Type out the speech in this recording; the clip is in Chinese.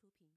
出品。